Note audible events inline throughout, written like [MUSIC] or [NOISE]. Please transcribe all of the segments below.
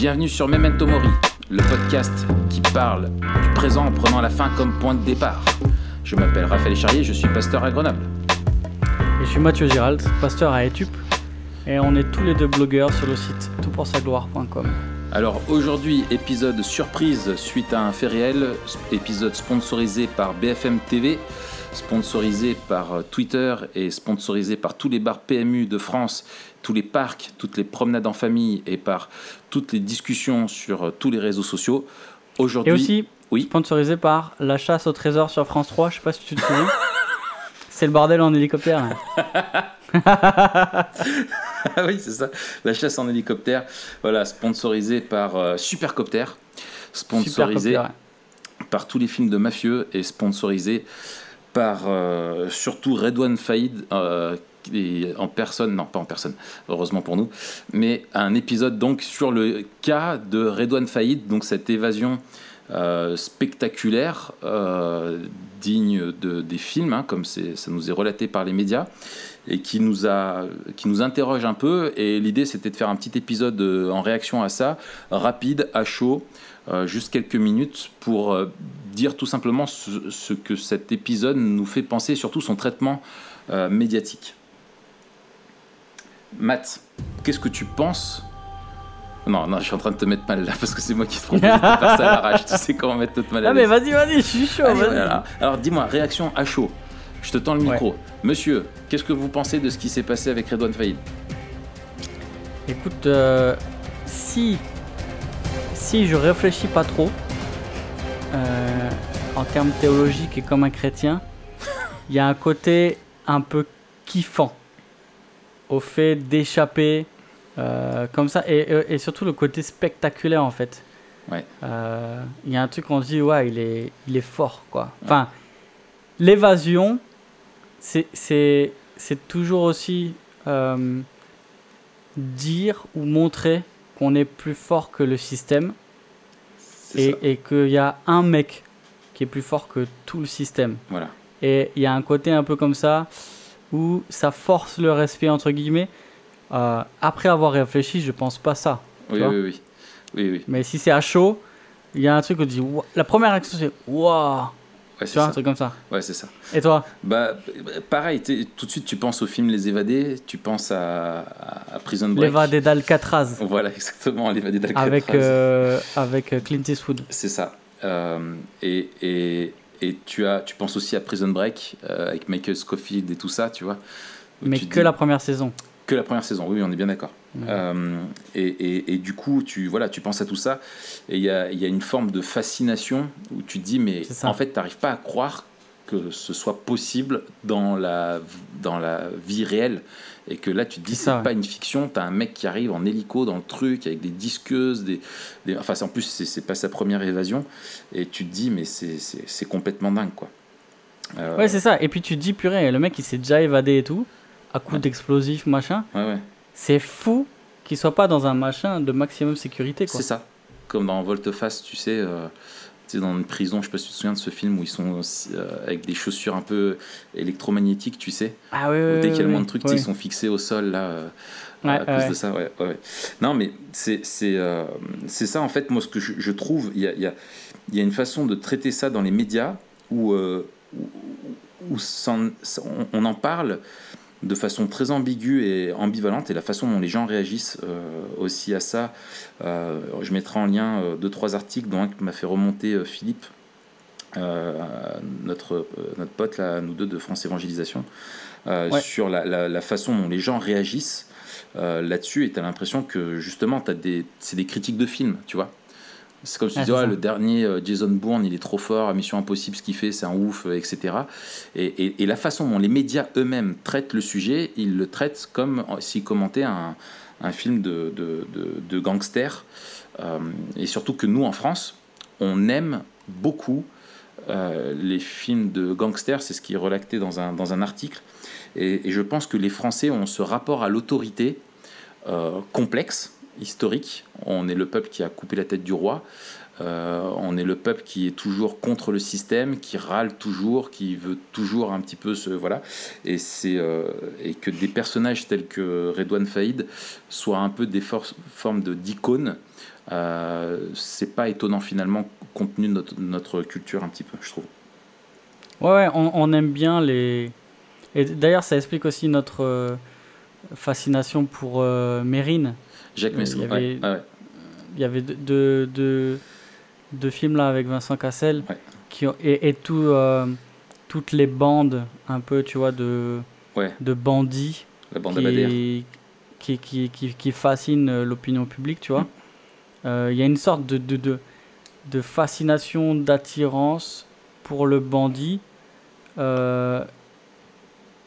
Bienvenue sur Memento Mori, le podcast qui parle du présent en prenant la fin comme point de départ. Je m'appelle Raphaël Charrier, je suis pasteur à Grenoble. Et je suis Mathieu Girald, pasteur à Etup. Et on est tous les deux blogueurs sur le site toutpoursagloire.com. Alors aujourd'hui, épisode surprise suite à un fait réel, épisode sponsorisé par BFM TV, sponsorisé par euh, Twitter et sponsorisé par tous les bars PMU de France, tous les parcs, toutes les promenades en famille et par toutes les discussions sur euh, tous les réseaux sociaux. Aujourd'hui, Et aussi oui. sponsorisé par La chasse au trésor sur France 3, je sais pas si tu te souviens. [LAUGHS] C'est le bordel en hélicoptère. là. Ah [LAUGHS] oui, c'est ça. La chasse en hélicoptère, voilà, sponsorisé par euh, Supercopter, sponsorisé Super par tous les films de mafieux et sponsorisé par euh, surtout Redouane Faïd euh, en personne, non pas en personne, heureusement pour nous, mais un épisode donc sur le cas de Redouane Faïd, donc cette évasion euh, spectaculaire, euh, digne de, des films, hein, comme ça nous est relaté par les médias, et qui nous, a, qui nous interroge un peu. Et l'idée, c'était de faire un petit épisode euh, en réaction à ça, rapide, à chaud, juste quelques minutes, pour euh, dire tout simplement ce, ce que cet épisode nous fait penser, surtout son traitement euh, médiatique. Matt, qu'est-ce que tu penses? Non, non, je suis en train de te mettre mal là parce que c'est moi qui te propose de faire ça à l'arrache. Tu sais comment mettre toute mal à Ah mais vas-y, vas-y, je suis chaud. Allez, vas-y. voilà. Alors dis-moi, réaction à chaud. Je te tends le micro. Monsieur, qu'est-ce que vous pensez de ce qui s'est passé avec Redouane Faïd? Écoute, euh, si, si je réfléchis pas trop, euh, en termes théologiques et comme un chrétien, il y a un côté un peu kiffant au fait d'échapper euh, comme ça, et, surtout le côté spectaculaire en fait. Ouais. Euh, Il y a un truc on se dit, ouais, il est, il est fort quoi. Enfin, l'évasion, c'est- toujours aussi dire ou montrer qu'on est plus fort que le système et, qu'il y a un mec qui est plus fort que tout le système. Voilà. Et il y a un côté un peu comme ça où ça force le respect entre guillemets. Euh, après avoir réfléchi, je pense pas ça. Oui, oui, oui. Oui, oui. Mais si c'est à chaud, il y a un truc où tu dis, la première action c'est waouh, Ouais, tu vois, un truc comme ça. Ouais, c'est ça. Et toi? Bah, pareil, tout de suite, tu penses au film Les Évadés, tu penses à, Prison Break. L'évadé d'Alcatraz [LAUGHS] Voilà, exactement, L'évadé d'Alcatraz. avec, euh, avec euh, Clint Eastwood. C'est ça. Euh, et et, et tu, as, tu penses aussi à Prison Break euh, avec Michael Scofield et tout ça, tu vois. Mais tu que dis- la première saison. Que la première saison, oui, on est bien d'accord. Euh, et, et, et du coup, tu, voilà, tu penses à tout ça, et il y a, il y a une forme de fascination où tu te dis, mais en fait, tu n'arrives pas à croire que ce soit possible dans la, dans la vie réelle. Et que là, tu te dis, C'est ouais. pas une fiction, tu as un mec qui arrive en hélico dans le truc, avec des disqueuses, des, des- enfin, en plus, c'est pas sa première évasion, et tu te dis, mais c'est complètement dingue, quoi. Euh, Ouais, c'est ça. Et puis tu te dis, purée, le mec il s'est déjà évadé et tout, à coup Ouais. d'explosifs, machin. ouais, ouais. C'est fou qu'il soit pas dans un machin de maximum sécurité. C'est ça. Comme dans Volteface, tu sais, euh, tu sais, dans une prison, je sais pas si tu te souviens de ce film où ils sont euh, avec des chaussures un peu électromagnétiques, tu sais. Ah oui, oui. dès qu'il y a le moins de trucs, ils sont fixés au sol, là, euh, Ouais, à cause ouais. de ça. Ouais. Non, mais c'est c'est euh, c'est ça, en fait, moi, ce que je, je trouve, il y a, y, a, y a une façon de traiter ça dans les médias où, où, où s'en- on, on en parle de façon très ambiguë et ambivalente et la façon dont les gens réagissent euh, aussi à ça. euh, je mettrai en lien euh, deux trois articles dont un que m'a fait remonter Philippe, notre notre pote là, nous deux de France Évangélisation, Ouais. sur la, la- la façon dont les gens réagissent là-dessus et tu as l'impression que justement t'as des c'est des critiques de films, tu vois. C'est comme si tu Ah, disais, c'est Ah, le dernier euh, Jason Bourne, il est trop fort, Mission Impossible, ce qu'il fait, c'est un ouf, etc. Et, et- et la façon dont les médias eux-mêmes traitent le sujet, ils le traitent comme s'ils commentaient un, un film de, de, de, de gangster. Euh, et surtout que nous, en France, on aime beaucoup euh, les films de gangsters, c'est ce qui est relaté dans un, dans un article. Et, et je pense que les Français ont ce rapport à l'autorité euh, complexe, historique. On est le peuple qui a coupé la tête du roi. Euh, on est le peuple qui est toujours contre le système, qui râle toujours, qui veut toujours un petit peu se voilà. Et euh, et que des personnages tels que Redouane Faïd soient un peu des for- formes de d'icônes Euh, c'est pas étonnant finalement compte tenu de notre, culture un petit peu, je trouve. Ouais, on, on aime bien les. Et d'ailleurs, ça explique aussi notre fascination pour Mérine. Jacques Messrine, il y avait, ouais, ouais. Il y avait deux, deux, deux films là avec Vincent Cassel Ouais. qui ont, et, et tout, euh, toutes les bandes un peu, tu vois, de, de bandits La bande qui, qui, qui, qui, qui fascinent euh, l'opinion publique, tu vois. Mm. Euh, Il y a une sorte de, de, de, de fascination, d'attirance pour le bandit. Euh,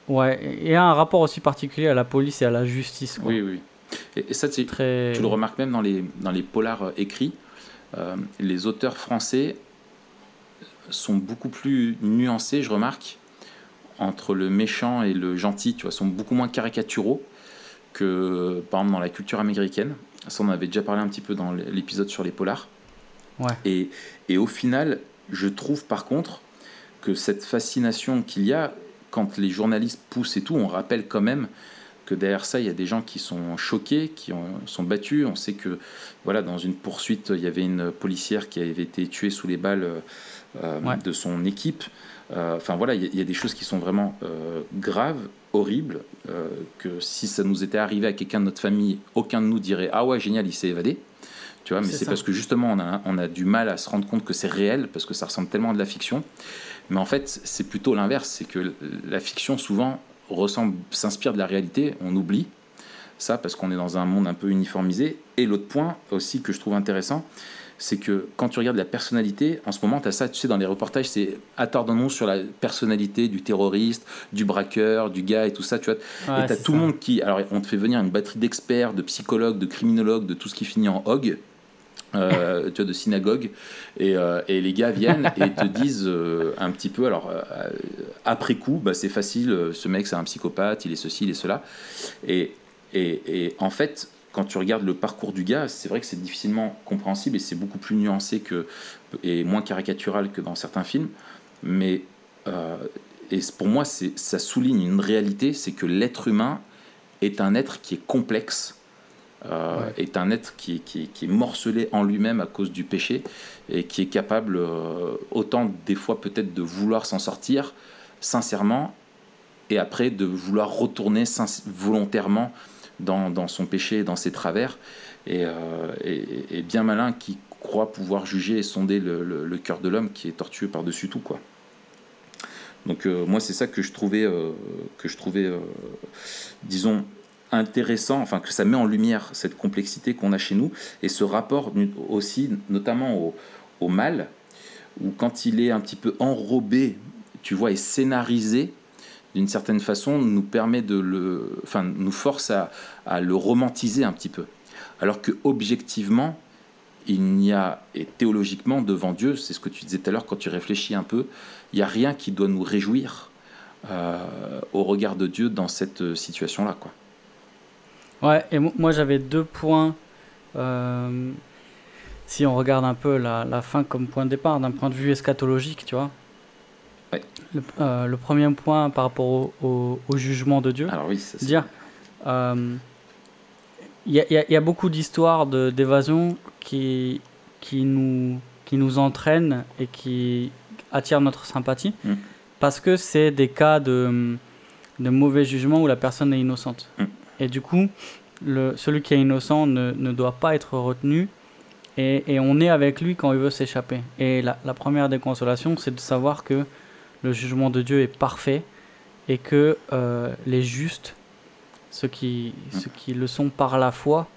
ouais, et un rapport aussi particulier à la police et à la justice. quoi. Oui, oui. Et, et ça, Très... tu le remarques même dans les, dans les polars euh, écrits. euh, les auteurs français sont beaucoup plus nuancés, je remarque, entre le méchant et le gentil, tu vois, sont beaucoup moins caricaturaux que, par exemple, dans la culture américaine. Ça, on en avait déjà parlé un petit peu dans l'épisode sur les polars. Ouais. Et, et au final, je trouve par contre que cette fascination qu'il y a, quand les journalistes poussent et tout, on rappelle quand même que derrière ça, il y a des gens qui sont choqués, qui ont, sont battus. On sait que voilà, dans une poursuite, il y avait une policière qui avait été tuée sous les balles euh, Ouais. de son équipe. Euh, Enfin voilà, il y, a- il y a des choses qui sont vraiment euh, graves, horribles, que si ça nous était arrivé à quelqu'un de notre famille, aucun de nous dirait ah ouais génial, il s'est évadé. Tu vois, mais C'est parce que justement on a, on a du mal à se rendre compte que c'est réel parce que ça ressemble tellement à de la fiction. Mais en fait, c'est plutôt l'inverse, c'est que la fiction souvent ressemble, s'inspire de la réalité, on oublie ça parce qu'on est dans un monde un peu uniformisé. Et l'autre point aussi que je trouve intéressant, c'est que quand tu regardes la personnalité, en ce moment, tu as ça, tu sais, dans les reportages, c'est attardons-nous sur la personnalité du terroriste, du braqueur, du gars et tout ça, tu vois. Ouais, et tu as tout le monde qui. Alors, on te fait venir une batterie d'experts, de psychologues, de criminologues, de tout ce qui finit en hog. Euh, tu vois, de synagogue et, euh, et les gars viennent et te [LAUGHS] disent euh, un petit peu alors après coup bah, c'est facile ce mec c'est un psychopathe il est ceci il est cela. Et, et, et en fait quand tu regardes le parcours du gars c'est vrai que c'est difficilement compréhensible et c'est beaucoup plus nuancé que et moins caricatural que dans certains films mais et pour moi ça souligne une réalité c'est que l'être humain est un être qui est complexe euh, Ouais. est un être qui, est- qui, qui est morcelé en lui-même à cause du péché et qui est capable euh, autant des fois peut-être de vouloir s'en sortir sincèrement et après de vouloir retourner volontairement dans, dans son péché et dans ses travers et, euh, et- et bien malin qui croit pouvoir juger et sonder le, le- le cœur de l'homme qui est tortueux par-dessus tout quoi. Donc moi c'est ça que je trouvais que je trouvais disons intéressant, enfin que ça met en lumière cette complexité qu'on a chez nous et ce rapport aussi notamment au, mal où quand il est un petit peu enrobé, tu vois, et scénarisé d'une certaine façon nous permet de le, enfin nous force à, le romantiser un petit peu, alors que objectivement il n'y a et théologiquement devant Dieu, c'est ce que tu disais tout à l'heure quand tu réfléchis un peu, il n'y a rien qui doit nous réjouir euh, au regard de Dieu dans cette situation là quoi. Ouais, et mo- moi j'avais deux points. euh, si on regarde un peu la, la fin comme point de départ, d'un point de vue eschatologique, tu vois. Ouais. Le, euh, le premier point par rapport au, au- au jugement de Dieu, Alors oui, ça, c'est- dire euh, il y, a- il y a- il y a beaucoup d'histoires d'évasion qui, qui, nous, qui nous entraînent et qui attirent notre sympathie Mm. parce que c'est des cas de, de mauvais jugement où la personne est innocente. Mm. Et du coup, le, celui qui est innocent ne, ne doit pas être retenu et, et on est avec lui quand il veut s'échapper. Et la, la première des consolations, c'est de savoir que le jugement de Dieu est parfait et que euh, les justes, ceux qui, ceux qui le sont par la foi,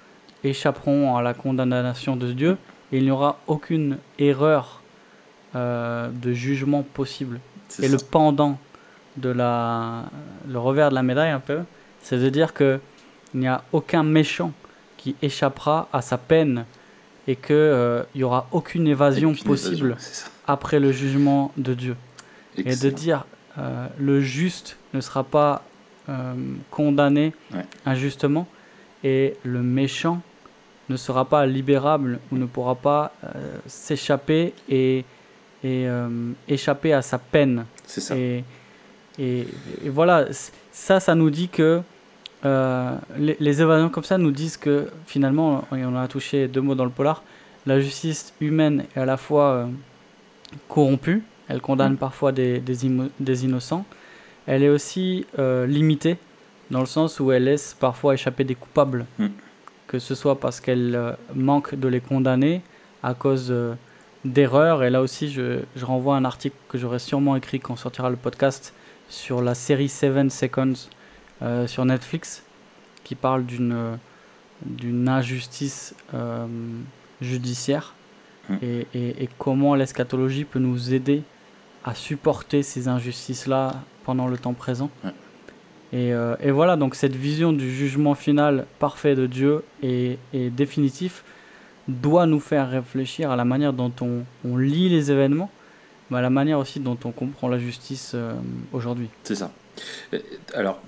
échapperont à la condamnation de Dieu et il n'y aura aucune erreur euh, de jugement possible. Et ça. le pendant de la, le revers de la médaille un peu, c'est de dire que il n'y a aucun méchant qui échappera à sa peine et que euh, il y aura aucune évasion Aucune possible évasion, après le jugement de Dieu. Et de dire euh, le juste ne sera pas euh, condamné Ouais. injustement et le méchant ne sera pas libérable ou ne pourra pas euh, s'échapper et, et euh, échapper à sa peine. C'est ça. Et, et, et voilà, ça, ça nous dit que euh, les, les, évasions comme ça nous disent que finalement, et on a touché deux mots dans le polar, la justice humaine est à la fois euh, corrompue, elle condamne mm. parfois des, des, innocents, elle est aussi euh, limitée dans le sens où elle laisse parfois échapper des coupables, mm. que ce soit parce qu'elle manque de les condamner à cause d'erreurs. Et là aussi, je, je, renvoie à un article que j'aurai sûrement écrit quand sortira le podcast sur la série Seven Seconds euh, sur Netflix qui parle d'une d'une injustice euh, judiciaire hmm. et, et, comment l'eschatologie peut nous aider à supporter ces injustices-là pendant le temps présent. Et, euh, et, voilà, donc cette vision du jugement final parfait de Dieu et, et, définitif doit nous faire réfléchir à la manière dont on, on lit les événements, mais à la manière aussi dont on comprend la justice aujourd'hui. C'est ça. Alors,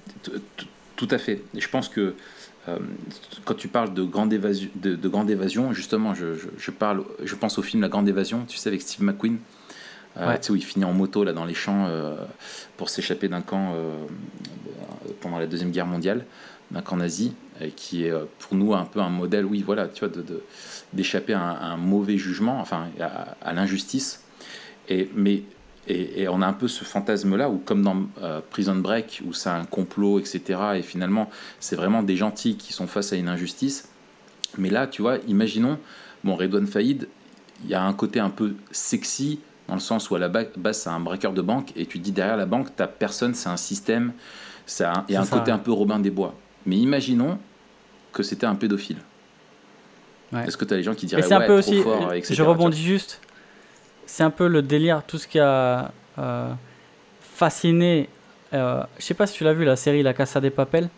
tout à fait. je pense que euh, quand tu parles de grande évasion, de, grande évasion justement, je, parle, je pense au film La Grande Évasion, tu sais, avec Steve McQueen. Euh, tu sais, où il finit en moto là dans les champs euh, pour s'échapper d'un camp pendant la deuxième guerre mondiale, d'un camp nazi, qui est pour nous un peu un modèle, oui, voilà, tu vois, d'échapper de, à, un, mauvais jugement, enfin, à, à l'injustice. Et mais et, on a un peu ce fantasme-là, où comme dans euh, Prison Break, où c'est un complot, etc., et finalement, c'est vraiment des gentils qui sont face à une injustice. Mais là, tu vois, imaginons, bon, Redouane Faïd, il y a un côté un peu sexy, dans le sens où à la base, c'est un braqueur de banque, et tu dis derrière la banque, t'as personne, c'est un système, ça, il y a un côté un peu Robin des Bois. Mais imaginons que c'était un pédophile. Est-ce que tu as les gens qui diraient ouais, un peu trop fort, etc. Je rebondis juste c'est un peu le délire, tout ce qui a euh, fasciné. Euh, je sais pas si tu l'as vu, la série La Casa des Papel.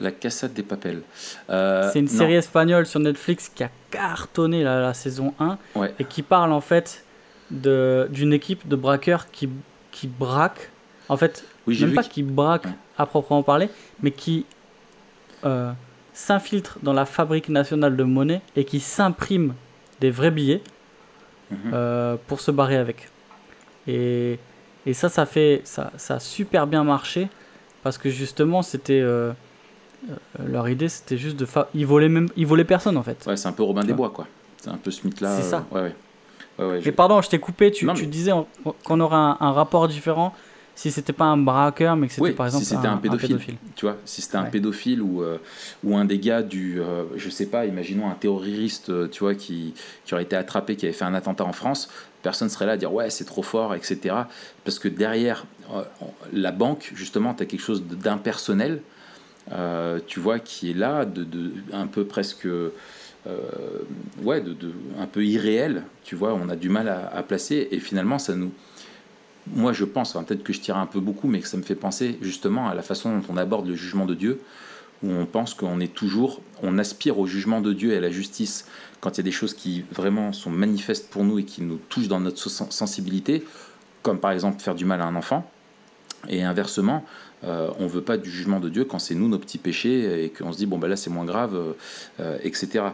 La Casa des Papel. Euh, c'est une série espagnole sur Netflix qui a cartonné la, saison 1 et qui parle en fait d'une équipe de braqueurs qui, qui braque. En fait, même pas qui braque à proprement parler, mais qui euh, s'infiltre dans la fabrique nationale de monnaie et qui s'imprime des vrais billets Mhm. Euh, pour se barrer avec. Et, et, ça, ça, fait, ça, ça a super bien marché parce que justement, c'était. Euh, euh, leur idée, c'était juste de. Ils volaient, même, ils volaient personne en fait. Ouais, c'est un peu Robin des Bois quoi. C'est un peu ce mythe-là. C'est ça. ouais, ouais. ouais, pardon, je t'ai coupé. Tu, tu disais qu'on aurait un, un, rapport différent si c'était pas un braqueur, mais que c'était par exemple si un, pédophile, Tu vois, si c'était un pédophile ou, euh, ou un des gars du, euh, je sais pas, imaginons un terroriste, euh, tu vois, qui, qui aurait été attrapé, qui avait fait un attentat en France, personne serait là à dire ouais c'est trop fort, etc. Parce que derrière la banque, justement, tu as quelque chose d'impersonnel, tu vois, qui est là, de, de un peu presque. ouais, de, de, un peu irréel, tu vois, on a du mal à, à placer, et finalement, ça nous, moi je pense, peut-être que je tire un peu beaucoup, mais que ça me fait penser justement à la façon dont on aborde le jugement de Dieu, où on pense qu'on est toujours, on aspire au jugement de Dieu et à la justice quand il y a des choses qui vraiment sont manifestes pour nous et qui nous touchent dans notre sensibilité, comme par exemple faire du mal à un enfant. Et inversement, euh, on ne veut pas du jugement de Dieu quand c'est nous nos petits péchés et qu'on se dit bon ben là c'est moins grave, euh, etc.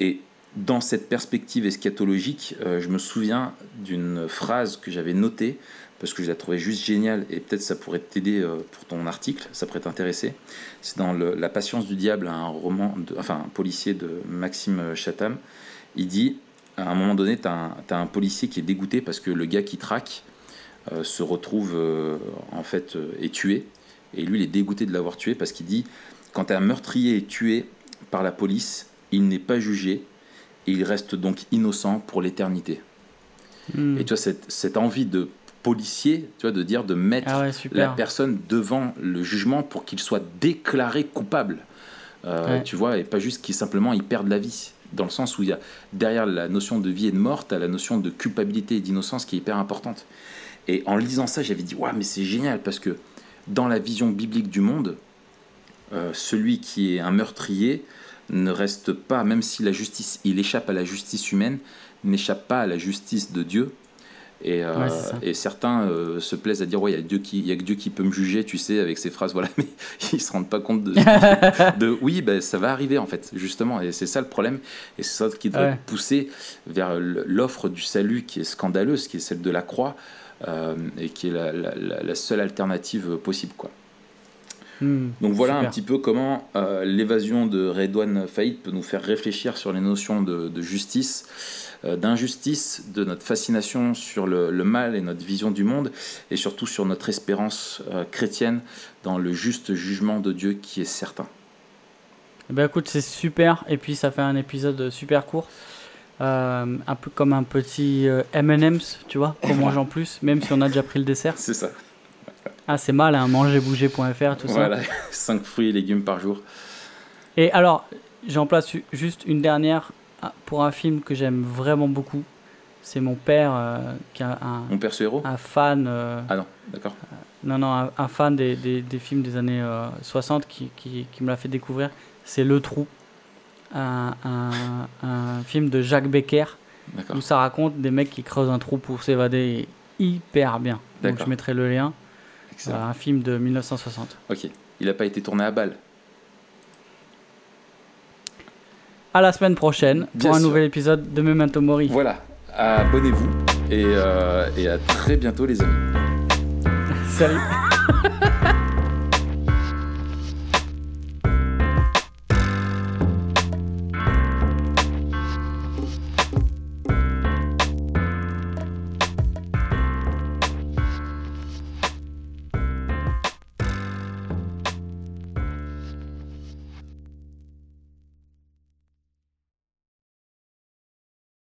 Et dans cette perspective eschatologique, euh, je me souviens d'une phrase que j'avais notée parce que je la trouvais juste géniale et peut-être ça pourrait t'aider euh, pour ton article, ça pourrait t'intéresser. C'est dans La Patience du diable, un roman, de, enfin un policier de Maxime Chatham. Il dit, à un moment donné, tu as, un policier qui est dégoûté parce que le gars qui traque euh, se retrouve euh, en fait est tué. Et lui, il est dégoûté de l'avoir tué parce qu'il dit, quand un meurtrier est tué par la police, il n'est pas jugé et il reste donc innocent pour l'éternité. Hmm. Et tu vois, cette, cette envie de policier, tu vois, de dire de mettre ah la personne devant le jugement pour qu'il soit déclaré coupable. Euh, tu vois, et pas juste qu'il simplement il perde la vie. Dans le sens où il y a derrière la notion de vie et de mort, tu as la notion de culpabilité et d'innocence qui est hyper importante. Et en lisant ça, j'avais dit, ouais, mais c'est génial parce que dans la vision biblique du monde, euh, celui qui est un meurtrier ne reste pas, même si la justice, il échappe à la justice humaine, n'échappe pas à la justice de Dieu, et, euh, et certains euh, se plaisent à dire ouais, il y a Dieu qui, il y a que Dieu qui peut me juger, tu sais, avec ces phrases, [LAUGHS] voilà. Mais ils se rendent pas compte de, [LAUGHS] de oui, ben ça va arriver en fait, justement. Et c'est ça le problème. Et c'est ça qui doit pousser vers l'offre du salut qui est scandaleuse, qui est celle de la croix, euh, et qui est la, la, seule alternative possible, quoi. Hmm, Donc voilà un petit peu comment euh, l'évasion de Redouane Faïd peut nous faire réfléchir sur les notions de, de justice, euh, d'injustice, de notre fascination sur le, le mal et notre vision du monde, et surtout sur notre espérance euh, chrétienne dans le juste jugement de Dieu qui est certain. Eh ben écoute, c'est super. Et puis ça fait un épisode super court. Euh, un peu comme un petit euh, M&M's, tu vois, qu'on [LAUGHS] mange en plus, même si on a déjà pris le dessert. C'est ça. Ah, c'est mal, hein, mangerbouger.fr, tout ça. Voilà, [LAUGHS] 5 fruits et légumes par jour. Et alors, j'en place ju- juste une dernière ah, pour un film que j'aime vraiment beaucoup. C'est mon père euh, qui est un, Mon perso héros? un fan, euh, Ah non, d'accord. non, non, un, un fan des, des- des films des années euh, 60 qui, qui- qui me l'a fait découvrir. C'est Le Trou, un, un- un film de Jacques Becker où ça raconte des mecs qui creusent un trou pour s'évader hyper bien. Donc je mettrai le lien. Excellent. Un film de 1960. Ok. Il n'a pas été tourné à balle. À la semaine prochaine Bien pour un nouvel épisode de Memento Mori. Voilà. Abonnez-vous et, euh, et à très bientôt les amis. [LAUGHS] Salut